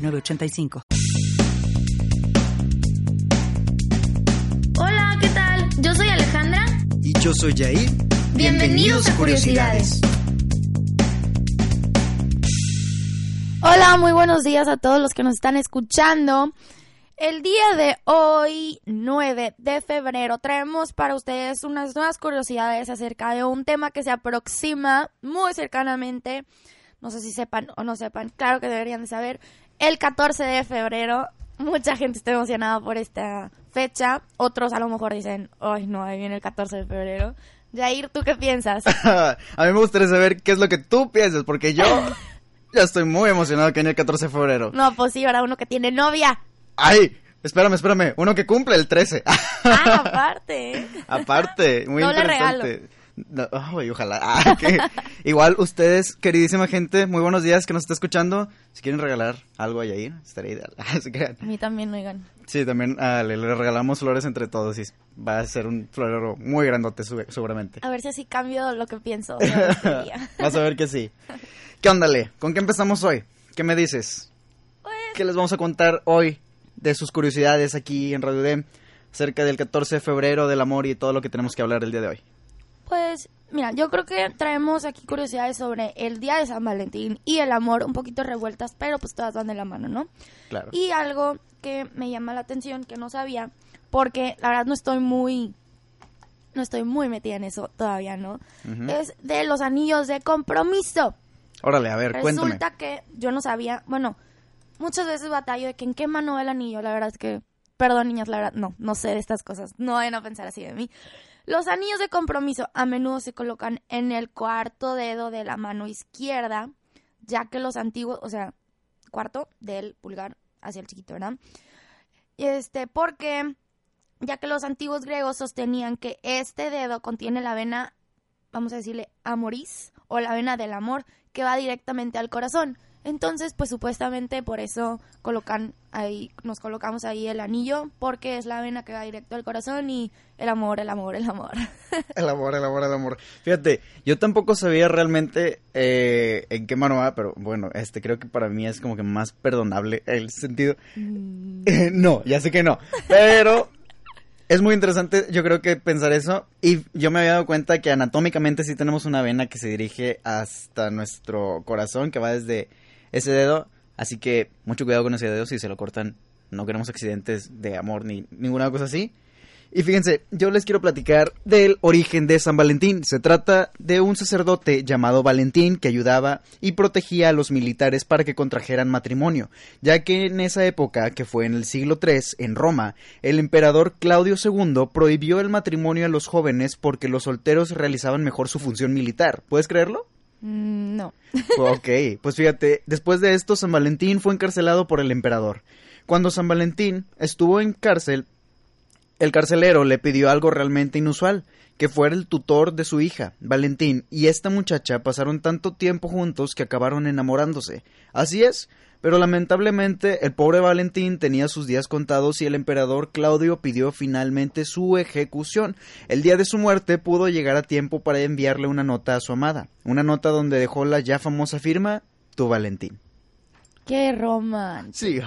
906985. Hola, ¿qué tal? Yo soy Alejandra. Y yo soy Jair. Bienvenidos a Curiosidades. Hola, muy buenos días a todos los que nos están escuchando. El día de hoy, 9 de febrero, traemos para ustedes unas nuevas curiosidades acerca de un tema que se aproxima muy cercanamente. No sé si sepan o no sepan, claro que deberían de saber. El 14 de febrero, mucha gente está emocionada por esta fecha. Otros a lo mejor dicen, ay no, ahí viene el 14 de febrero. Jair, ¿tú qué piensas? a mí me gustaría saber qué es lo que tú piensas, porque yo ya estoy muy emocionado que viene el 14 de febrero. No, pues sí, ahora uno que tiene novia. ¡Ay! Espérame, espérame. Uno que cumple el 13. Ah, aparte. aparte, muy Doble interesante. regalo. Ay, ojalá. Ah, que- Igual ustedes, queridísima gente, muy buenos días que nos está escuchando. Si quieren regalar algo a Yair, estaría ideal. Así que, A mí también, oigan. sí, también ah, le, le regalamos flores entre todos y va a ser un florero muy grandote seguramente. A ver si así cambio lo que pienso. este día. Vas a ver que sí. ¿Qué onda, Le? ¿Con qué empezamos hoy? ¿Qué me dices? Pues, ¿Qué les vamos a contar hoy de sus curiosidades aquí en Radio Dem acerca del 14 de febrero, del amor y todo lo que tenemos que hablar el día de hoy? Pues, mira, yo creo que traemos aquí curiosidades sobre el día de San Valentín y el amor un poquito revueltas, pero pues todas van de la mano, ¿no? Claro. Y algo que me llama la atención, que no sabía, porque la verdad no estoy muy, no estoy muy metida en eso todavía, ¿no? Ujú. Es de los anillos de compromiso. Órale, a ver, cuéntame. Resulta que yo no sabía, bueno, muchas veces batallo de que en qué mano va el anillo, la verdad es que, perdón niñas, la verdad, no, no sé de estas cosas, no vayan a pensar así de mí. Los anillos de compromiso a menudo se colocan en el cuarto dedo de la mano izquierda, ya que los antiguos, o sea, cuarto del pulgar hacia el chiquito, ¿verdad? Este, porque ya que los antiguos griegos sostenían que este dedo contiene la vena, vamos a decirle, amoris, o la vena del amor, que va directamente al corazón. Entonces, pues supuestamente por eso colocan ahí, nos colocamos ahí el anillo, porque es la vena que va directo al corazón y el amor, el amor, el amor. El amor, el amor, el amor. Fíjate, yo tampoco sabía realmente eh, en qué mano va, pero bueno, este creo que para mí es como que más perdonable el sentido. Eh, no, ya sé que no, pero es muy interesante yo creo que pensar eso. Y yo me había dado cuenta que anatómicamente sí tenemos una vena que se dirige hasta nuestro corazón, que va desde ese dedo, así que mucho cuidado con ese dedo si se lo cortan, no queremos accidentes de amor ni ninguna cosa así. Y fíjense, yo les quiero platicar del origen de San Valentín. Se trata de un sacerdote llamado Valentín que ayudaba y protegía a los militares para que contrajeran matrimonio, ya que en esa época, que fue en el siglo III, en Roma, el emperador Claudio II prohibió el matrimonio a los jóvenes porque los solteros realizaban mejor su función militar. ¿Puedes creerlo? Mm, no. Ok, pues fíjate, después de esto San Valentín fue encarcelado por el emperador. Cuando San Valentín estuvo en cárcel, el carcelero le pidió algo realmente inusual, que fuera el tutor de su hija, Valentín, y esta muchacha pasaron tanto tiempo juntos que acabaron enamorándose. Así es, pero lamentablemente el pobre Valentín tenía sus días contados y el emperador Claudio pidió finalmente su ejecución. El día de su muerte pudo llegar a tiempo para enviarle una nota a su amada, una nota donde dejó la ya famosa firma, tu Valentín. Qué romántico. Sí,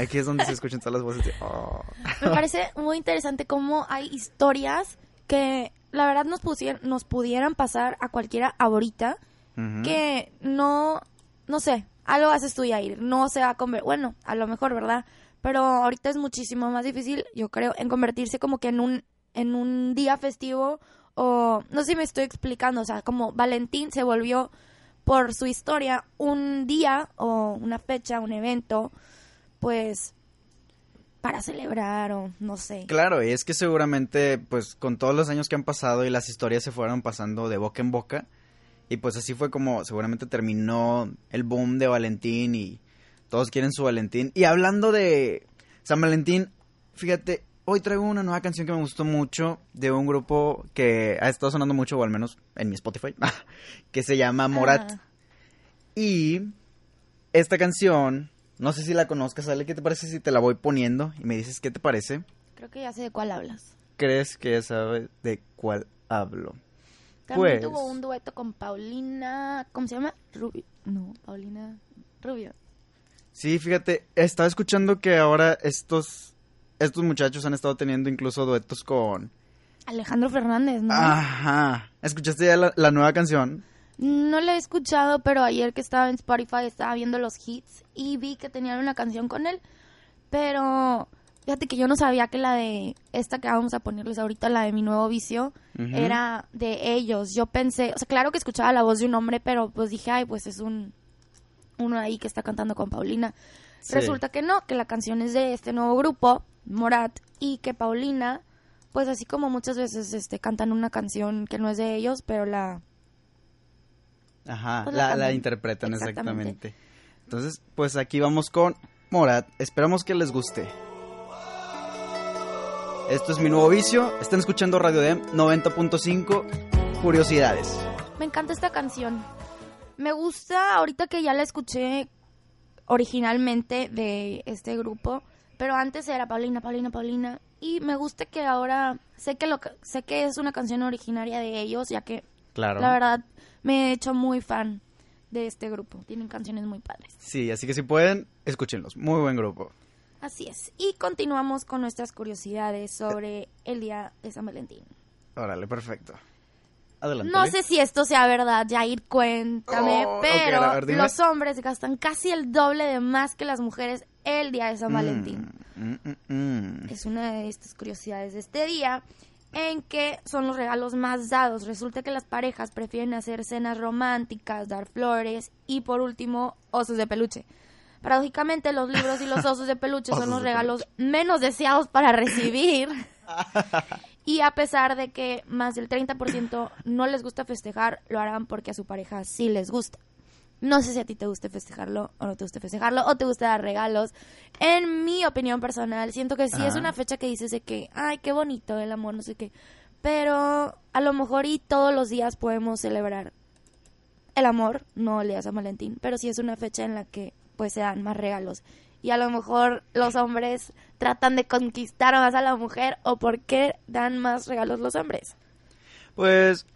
aquí es donde se escuchan todas las voces de... oh. Me parece muy interesante cómo hay historias que la verdad nos, pusieran, nos pudieran pasar a cualquiera ahorita que no, no sé, algo haces tú, Yair, no se va a convertir, bueno, a lo mejor, ¿verdad? Pero ahorita es muchísimo más difícil, yo creo, en convertirse como que en un, en un día festivo o, no sé si me estoy explicando, o sea, como Valentín se volvió por su historia un día o una fecha, un evento, pues para celebrar o no sé. Claro, y es que seguramente, pues, con todos los años que han pasado y las historias se fueron pasando de boca en boca, y pues así fue como seguramente terminó el boom de Valentín y Todos quieren su Valentín. Y hablando de San Valentín, fíjate, hoy traigo una nueva canción que me gustó mucho de un grupo que ha estado sonando mucho, o al menos en mi Spotify, que se llama Morat. Ah. Y esta canción, no sé si la conozcas, Ale, ¿qué te parece si te la voy poniendo y me dices qué te parece? Creo que ya sé de cuál hablas. ¿Crees que ya sabes de cuál hablo? También Pues- tuvo un dueto con Paulina. ¿Cómo se llama? Rubio. No, Paulina Rubio. Sí, fíjate, estaba escuchando que ahora estos, estos muchachos han estado teniendo incluso duetos con... Alejandro Fernández, ¿no? Ajá. ¿Escuchaste ya la, la nueva canción? No la he escuchado, pero ayer que estaba en Spotify estaba viendo los hits y vi que tenían una canción con él. Pero fíjate que yo no sabía que la de esta que vamos a ponerles ahorita, la de mi nuevo vicio, era de ellos. Yo pensé, o sea, claro que escuchaba la voz de un hombre, pero pues dije, ay, pues es un uno ahí que está cantando con Paulina. Sí. Resulta que no, que la canción es de este nuevo grupo, Morat, y que Paulina, pues así como muchas veces este cantan una canción que no es de ellos, pero la Ajá, Pues la, la interpretan Exactamente. exactamente. Entonces, pues aquí vamos con Morat. Esperamos que les guste. Esto es mi nuevo vicio. Están escuchando Radio Dem 90.5. Curiosidades. Me encanta esta canción. Me gusta ahorita que ya la escuché originalmente de este grupo, pero antes era Paulina, Paulina, Paulina y me gusta que ahora sé que lo sé que es una canción originaria de ellos, ya que Claro. la verdad me he hecho muy fan de este grupo. Tienen canciones muy padres. Sí, así que si pueden, escúchenlos. Muy buen grupo. Así es. Y continuamos con nuestras curiosidades sobre el día de San Valentín. Órale, perfecto. Adelante. No sé si esto sea verdad, Jair, cuéntame, Oh, pero ver, los hombres gastan casi el doble de más que las mujeres el día de San Valentín. Mm, mm, mm. Es una de estas curiosidades de este día en que son los regalos más dados. Resulta que las parejas prefieren hacer cenas románticas, dar flores y por último osos de peluche. Paradójicamente los libros y los osos de peluche son los regalos menos deseados para recibir. Y a pesar de que más del 30% no les gusta festejar, lo harán porque a su pareja sí les gusta. No sé si a ti te gusta festejarlo o no te gusta festejarlo o te gusta dar regalos. En mi opinión personal, siento que sí es una fecha que dices de que, ay, qué bonito el amor, no sé qué. Pero a lo mejor y todos los días podemos celebrar el amor, no el día de San Valentín, pero sí es una fecha en la que pues se dan más regalos. Y a lo mejor los hombres tratan de conquistar más a la mujer o por qué dan más regalos los hombres. Pues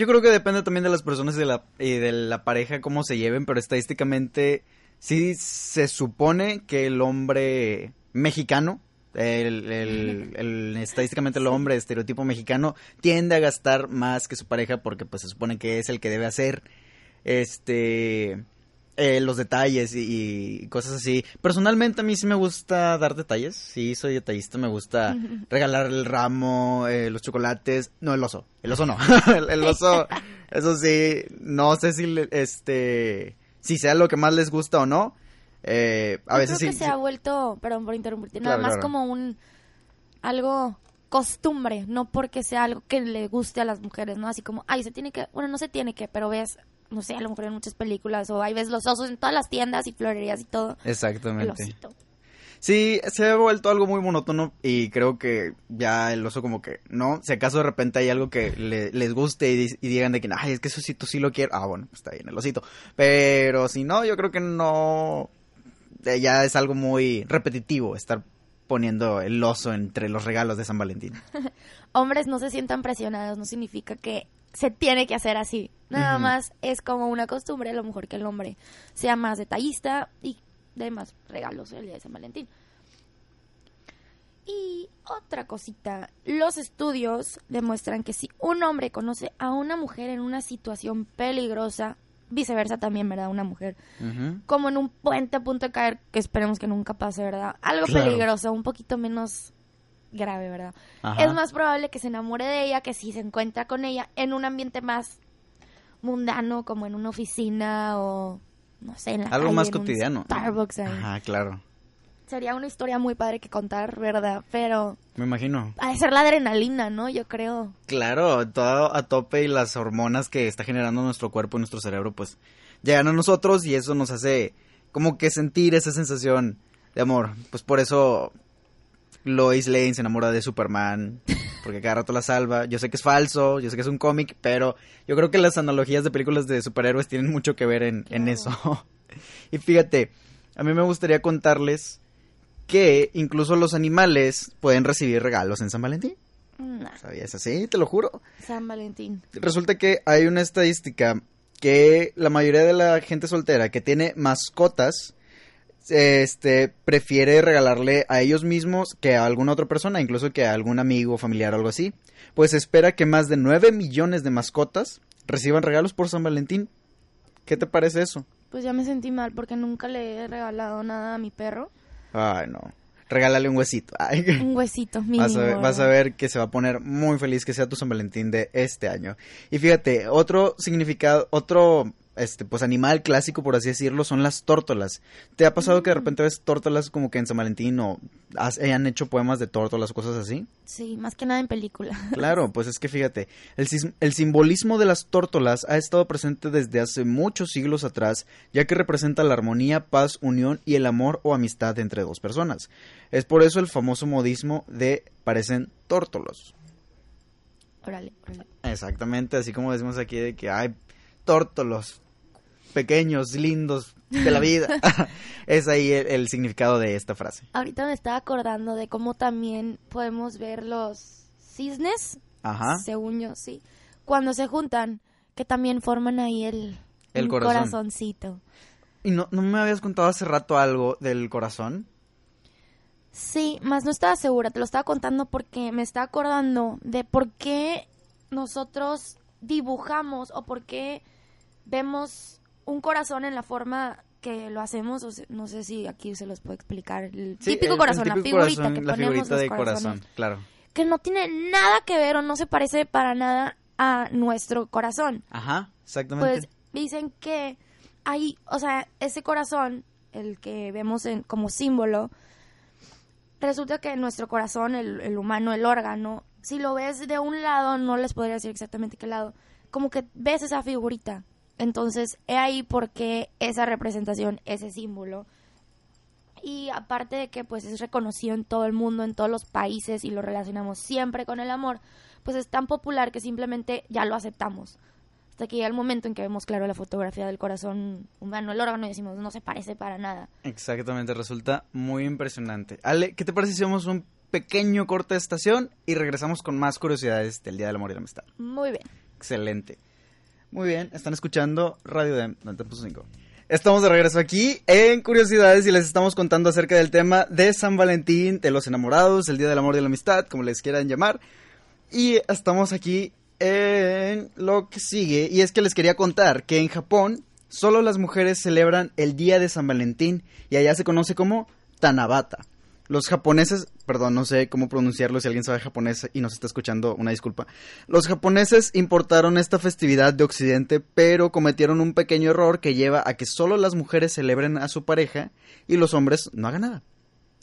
yo creo que depende también de las personas y de la, y de la pareja cómo se lleven, pero estadísticamente sí se supone que el hombre mexicano, el, el- el- estadísticamente el hombre estereotipo mexicano tiende a gastar más que su pareja porque pues se supone que es el que debe hacer. Este eh, los detalles y, y cosas así. Personalmente a mí sí me gusta dar detalles, sí soy detallista, me gusta regalar el ramo, eh, los chocolates, no el oso, el oso no, el, el oso, eso sí, no sé si le- este si sea lo que más les gusta o no. Eh, a Yo veces creo sí, que se sí. ha vuelto, perdón por interrumpirte, nada Claro, más claro. como un algo costumbre, no porque sea algo que le guste a las mujeres, ¿no? Así como, ay, se tiene que, bueno, no se tiene que, pero ves, no sé, a lo mejor en muchas películas o ahí ves los osos en todas las tiendas y florerías y todo. El Exactamente. osito. Sí, se ha vuelto algo muy monótono y creo que ya el oso como que, ¿no? Si acaso de repente hay algo que le- les guste y, di- y digan de que, ay, es que eso osito sí lo quiero. Ah, bueno, está bien el osito. Pero si no, yo creo que no, eh, ya es algo muy repetitivo estar poniendo el oso entre los regalos de San Valentín. Hombres no se sientan presionados, no significa que se tiene que hacer así. Nada más es como una costumbre, a lo mejor que el hombre sea más detallista y dé más regalos el día de San Valentín. Y otra cosita, los estudios demuestran que si un hombre conoce a una mujer en una situación peligrosa, viceversa también, ¿verdad? Una mujer, como en un puente a punto de caer, que esperemos que nunca pase, ¿verdad? Algo Claro. peligroso, un poquito menos grave, ¿verdad? Ajá. Es más probable que se enamore de ella que si se encuentra con ella en un ambiente más mundano, como en una oficina o no sé, en la Algo calle, más en un cotidiano. Starbucks ahí. Ajá, claro. Sería una historia muy padre que contar, ¿verdad? Pero Me imagino. ha de ser la adrenalina, ¿no? Yo creo. Claro, todo a tope y las hormonas que está generando nuestro cuerpo y nuestro cerebro, pues llegan a nosotros y eso nos hace como que sentir esa sensación de amor. Pues por eso Lois Lane se enamora de Superman, porque cada rato la salva. Yo sé que es falso, yo sé que es un cómic, pero yo creo que las analogías de películas de superhéroes tienen mucho que ver en, en eso. y fíjate, a mí me gustaría contarles que incluso los animales pueden recibir regalos en San Valentín. Nah, ¿Sabías así? Te lo juro. San Valentín. Resulta que hay una estadística que la mayoría de la gente soltera que tiene mascotas este prefiere regalarle a ellos mismos que a alguna otra persona, incluso que a algún amigo, familiar o algo así. Pues espera que más de 9 millones de mascotas reciban regalos por San Valentín. ¿Qué te parece eso? Pues ya me sentí mal porque nunca le he regalado nada a mi perro. Ay, no. Regálale un huesito. Ay. Un huesito mínimo. Vas a, ver, vas a ver que se va a poner muy feliz que sea tu San Valentín de este año. Y fíjate, otro significado, otro este pues animal clásico por así decirlo son las tórtolas. ¿Te ha pasado que de repente ves tórtolas como que en San Valentín o has- hayan hecho poemas de tórtolas o cosas así? Sí, más que nada en película. Claro, pues es que fíjate, el, el simbolismo de las tórtolas ha estado presente desde hace muchos siglos atrás, ya que representa la armonía, paz, unión y el amor o amistad entre dos personas. Es por eso el famoso modismo de parecen tórtolos. Órale, órale. Exactamente, así como decimos aquí de que hay tórtolos pequeños, lindos de la vida. es ahí el, el significado de esta frase. Ahorita me estaba acordando de cómo también podemos ver los cisnes, Ajá. según yo, sí, cuando se juntan, que también forman ahí el, El corazón. corazoncito. ¿Y no, no me habías contado hace rato algo del corazón? Sí, más no estaba segura, te lo estaba contando porque me estaba acordando de por qué nosotros dibujamos o por qué vemos un corazón en la forma que lo hacemos, o se- no sé si aquí se los puedo explicar, el Sí, típico el- el corazón, la figurita corazón, que la ponemos figurita de corazón, claro. que no tiene nada que ver o no se parece para nada a nuestro corazón. Ajá, exactamente. Pues dicen que hay, o sea, ese corazón, el que vemos en, como símbolo, resulta que nuestro corazón, el, el humano, el órgano, si lo ves de un lado, no les podría decir exactamente qué lado, como que ves esa figurita. Entonces, he ahí porque esa representación, ese símbolo. Y aparte de que pues es reconocido en todo el mundo, en todos los países y lo relacionamos siempre con el amor, pues es tan popular que simplemente ya lo aceptamos. Hasta que llega el momento en que vemos claro la fotografía del corazón humano, el órgano, y decimos, no se parece para nada. Exactamente, resulta muy impresionante. Ale, ¿qué te parece si hacemos un pequeño corte de estación y regresamos con más curiosidades del Día del Amor y la Amistad? Muy bien. Excelente. Muy bien, están escuchando Radio Dem 90.5. Estamos de regreso aquí en Curiosidades y les estamos contando acerca del tema de San Valentín, de los enamorados, el Día del Amor y la Amistad, como les quieran llamar. Y estamos aquí en lo que sigue. Y es que les quería contar que en Japón solo las mujeres celebran el Día de San Valentín y allá se conoce como Tanabata. Los japoneses, perdón, no sé cómo pronunciarlo, si alguien sabe japonés y nos está escuchando, una disculpa. Los japoneses importaron esta festividad de Occidente, pero cometieron un pequeño error que lleva a que solo las mujeres celebren a su pareja y los hombres no hagan nada.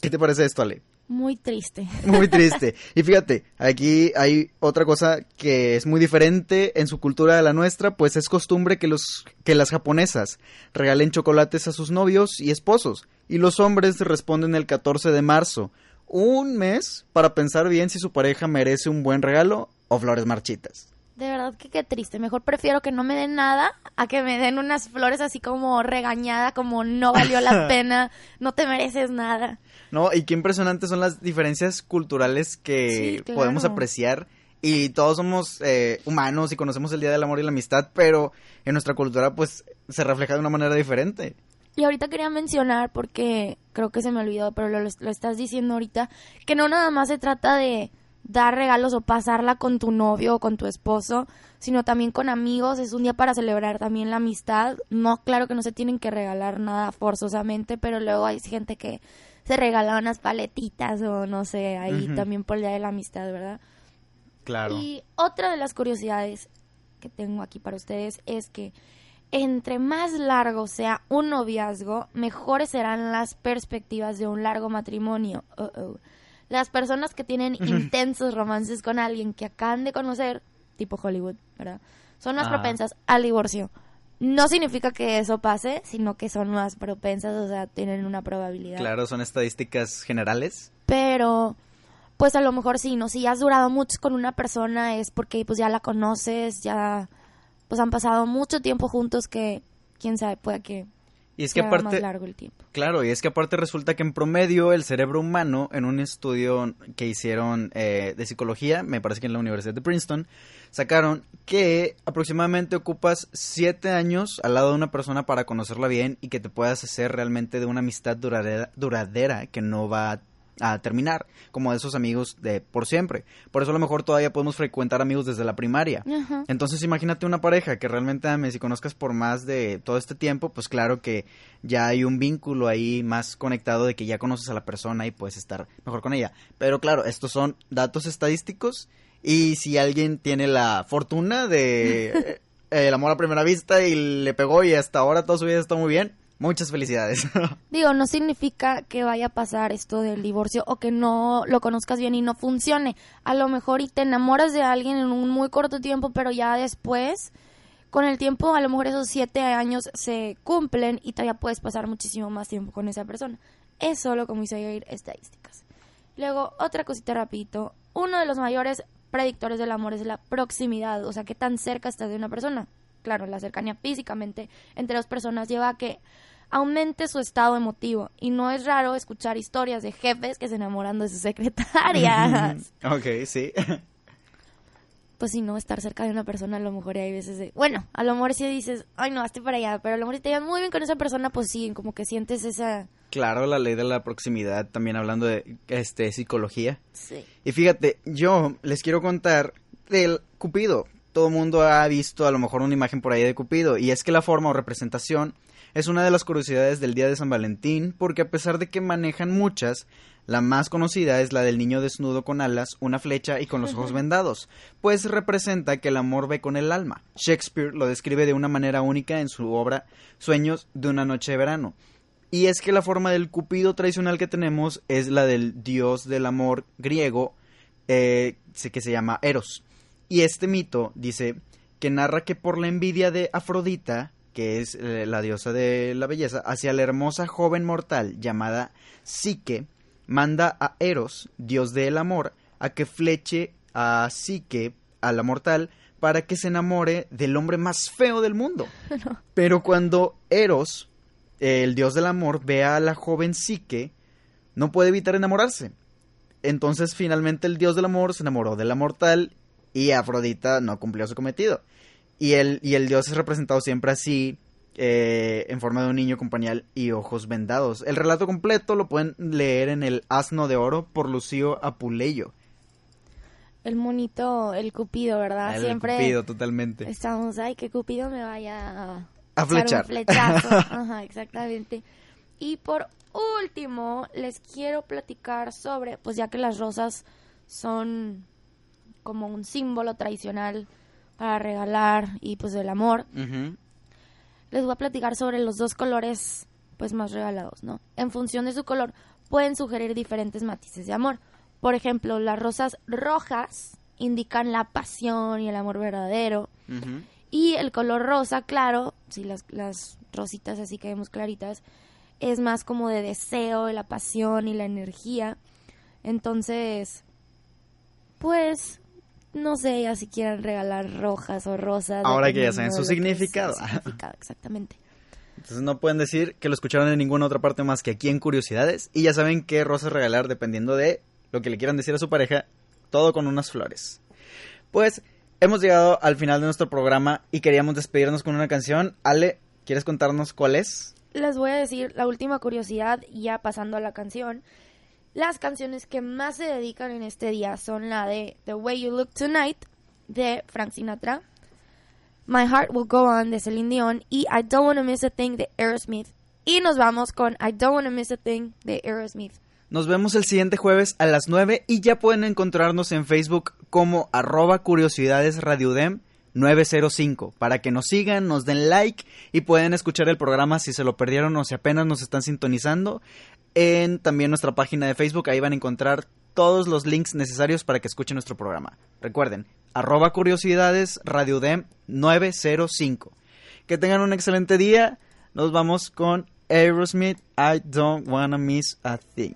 ¿Qué te parece esto, Ale? Muy triste. Muy triste. Y fíjate, aquí hay otra cosa que es muy diferente en su cultura de la nuestra, pues es costumbre que los que las japonesas regalen chocolates a sus novios y esposos y los hombres responden el 14 de marzo, un mes para pensar bien si su pareja merece un buen regalo o flores marchitas. De verdad que qué triste. Mejor prefiero que no me den nada a que me den unas flores así como regañada, como no valió la pena, no te mereces nada. No, y qué impresionantes son las diferencias culturales que Sí, claro. podemos apreciar. Y todos somos eh, humanos y conocemos el Día del Amor y la Amistad, pero en nuestra cultura pues se refleja de una manera diferente. Y ahorita quería mencionar, porque creo que se me olvidó, pero lo, lo estás diciendo ahorita, que no nada más se trata de dar regalos o pasarla con tu novio o con tu esposo, sino también con amigos. Es un día para celebrar también la amistad. No, claro que no se tienen que regalar nada forzosamente, pero luego hay gente que se regala unas paletitas o no sé, ahí también por el día de la amistad, ¿verdad? Claro. Y otra de las curiosidades que tengo aquí para ustedes es que entre más largo sea un noviazgo, mejores serán las perspectivas de un largo matrimonio. Uh-oh. Las personas que tienen intensos romances con alguien que acaban de conocer, tipo Hollywood, ¿verdad? Son más Ah. propensas al divorcio. No significa que eso pase, sino que son más propensas, o sea, tienen una probabilidad. Claro, son estadísticas generales. Pero, pues a lo mejor sí, ¿no? Si has durado mucho con una persona es porque pues ya la conoces, ya pues han pasado mucho tiempo juntos que quién sabe, puede que y es que aparte, más largo el tiempo. Claro, y es que aparte resulta que en promedio el cerebro humano, en un estudio que hicieron eh, de psicología, me parece que en la Universidad de Princeton, sacaron que aproximadamente ocupas siete años al lado de una persona para conocerla bien y que te puedas hacer realmente de una amistad duradera, duradera que no va a a terminar, como de esos amigos de por siempre. Por eso a lo mejor todavía podemos frecuentar amigos desde la primaria. Entonces imagínate una pareja que realmente ames y conozcas por más de todo este tiempo, pues claro que ya hay un vínculo ahí más conectado de que ya conoces a la persona y puedes estar mejor con ella. Pero claro, estos son datos estadísticos y si alguien tiene la fortuna de eh, el amor a primera vista y le pegó y hasta ahora toda su vida está muy bien, Muchas felicidades. Digo, no significa que vaya a pasar esto del divorcio o que no lo conozcas bien y no funcione. A lo mejor y te enamoras de alguien en un muy corto tiempo, pero ya después, con el tiempo, a lo mejor esos siete años se cumplen y todavía puedes pasar muchísimo más tiempo con esa persona. Es solo como hice ir estadísticas. Luego, otra cosita rapidito. Uno de los mayores predictores del amor es la proximidad, o sea, qué tan cerca estás de una persona claro, la cercanía físicamente entre dos personas lleva a que aumente su estado emotivo. Y no es raro escuchar historias de jefes que se enamoran de sus secretarias. ok, sí. Pues si no, estar cerca de una persona a lo mejor hay veces de... Bueno, a lo mejor si dices, ay no, estoy para allá, pero a lo mejor si te llevas muy bien con esa persona, pues sí, como que sientes esa... Claro, la ley de la proximidad, también hablando de este psicología. Sí. Y fíjate, yo les quiero contar del Cupido todo el mundo ha visto a lo mejor una imagen por ahí de Cupido, y es que la forma o representación es una de las curiosidades del día de San Valentín, porque a pesar de que manejan muchas, la más conocida es la del niño desnudo con alas, una flecha y con los ojos vendados, pues representa que el amor ve con el alma. Shakespeare lo describe de una manera única en su obra Sueños de una noche de verano. Y es que la forma del cupido tradicional que tenemos es la del dios del amor griego, eh, que se llama Eros. Y este mito dice que narra que por la envidia de Afrodita, que es eh, la diosa de la belleza, hacia la hermosa joven mortal llamada Psique, manda a Eros, dios del amor, a que fleche a Psique, a la mortal, para que se enamore del hombre más feo del mundo. Pero cuando Eros, el dios del amor, ve a la joven Psique, no puede evitar enamorarse. Entonces finalmente el dios del amor se enamoró de la mortal y Afrodita no cumplió su cometido. Y el, y el dios es representado siempre así, eh, en forma de un niño con pañal y ojos vendados. El relato completo lo pueden leer en El Asno de Oro por Lucio Apuleyo. El monito, el cupido, ¿verdad? El Siempre cupido, totalmente. Estamos, ay, que cupido me vaya a, a flechar. Un flechazo. Ajá, exactamente. Y por último, les quiero platicar sobre, pues ya que las rosas son como un símbolo tradicional para regalar y pues el amor. Les voy a platicar sobre los dos colores pues más regalados, ¿no? En función de su color pueden sugerir diferentes matices de amor. Por ejemplo, las rosas rojas indican la pasión y el amor verdadero. Y el color rosa, claro, si las, las rositas así que vemos claritas, es más como de deseo, de la pasión y la energía. Entonces, pues no sé ya si quieren regalar rojas o rosas. Ahora que ya saben su significado. exactamente. Entonces no pueden decir que lo escucharon en ninguna otra parte más que aquí en Curiosidades. Y ya saben qué rosas regalar dependiendo de lo que le quieran decir a su pareja. Todo con unas flores. Pues hemos llegado al final de nuestro programa y queríamos despedirnos con una canción. Ale, ¿quieres contarnos cuál es? Les voy a decir la última curiosidad ya pasando a la canción. Las canciones que más se dedican en este día son la de The Way You Look Tonight de Frank Sinatra, My Heart Will Go On de Celine Dion y I Don't Wanna Miss a Thing de Aerosmith. Y nos vamos con I Don't Wanna Miss a Thing de Aerosmith. Nos vemos el siguiente jueves a las 9 y ya pueden encontrarnos en Facebook como arroba curiosidades 905 para que nos sigan, nos den like y pueden escuchar el programa si se lo perdieron o si apenas nos están sintonizando en también nuestra página de Facebook. Ahí van a encontrar todos los links necesarios para que escuchen nuestro programa. Recuerden, arroba curiosidades Radio 905. Que tengan un excelente día. Nos vamos con Aerosmith, I Don't Wanna Miss a Thing.